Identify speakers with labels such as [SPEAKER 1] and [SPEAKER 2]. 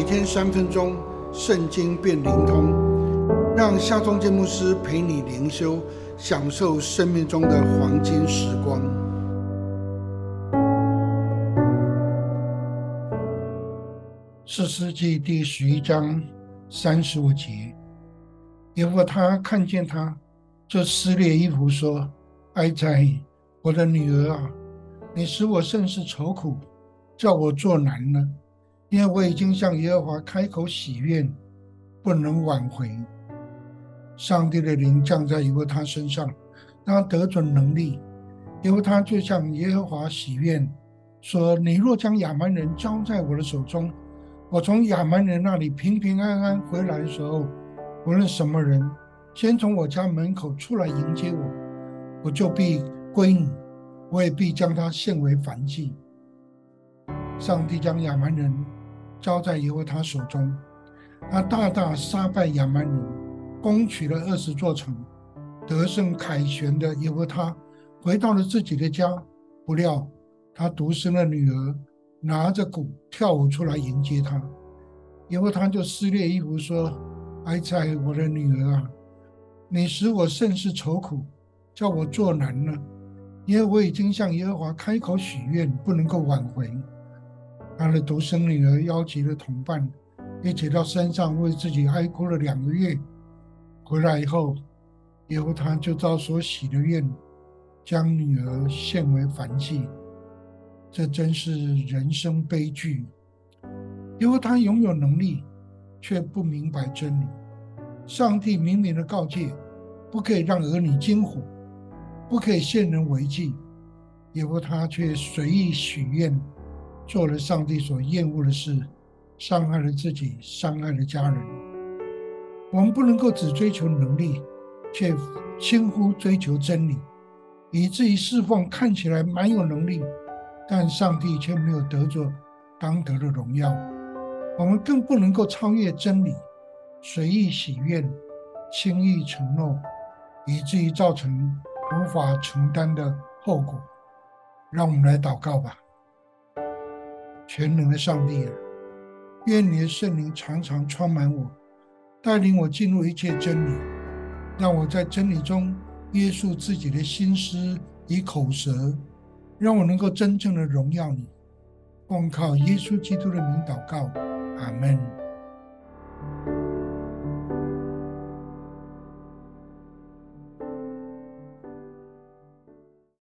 [SPEAKER 1] 每天三分钟，圣经变灵通，让夏忠建牧师陪你灵修，享受生命中的黄金时光。四世纪第十一章三十五节，耶和他看见他，就撕裂衣服说：“哀哉，我的女儿啊，你使我甚是愁苦。”叫我做难呢，因为我已经向耶和华开口许愿，不能挽回。上帝的灵降在耶和他身上，他得准能力。因为他就向耶和华许愿，说：“你若将亚蛮人交在我的手中，我从亚蛮人那里平平安安回来的时候，无论什么人先从我家门口出来迎接我，我就必归你，我也必将他献为燔祭。”上帝将亚蛮人交在耶和他手中，他大大杀败亚蛮人，攻取了二十座城，得胜凯旋的耶和他回到了自己的家。不料他独生的女儿拿着鼓跳舞出来迎接他，耶和他就撕裂衣服说：“哀哉，我的女儿啊，你使我甚是愁苦，叫我作难了，因为我已经向耶和华开口许愿，不能够挽回。”他的独生女儿邀集了同伴，一起到山上为自己哀哭了两个月。回来以后，耶和他就照所许的愿，将女儿献为燔祭。这真是人生悲剧。因为他拥有能力，却不明白真理。上帝明明的告诫，不可以让儿女惊火，不可以献人为祭。耶和他却随意许愿。做了上帝所厌恶的事，伤害了自己，伤害了家人。我们不能够只追求能力，却轻忽追求真理，以至于侍奉看起来蛮有能力，但上帝却没有得着当得的荣耀。我们更不能够超越真理，随意许愿，轻易承诺，以至于造成无法承担的后果。让我们来祷告吧。全能的上帝啊，愿你的圣灵常常充满我，带领我进入一切真理，让我在真理中约束自己的心思与口舌，让我能够真正的荣耀你。奉靠耶稣基督的名祷告，阿门。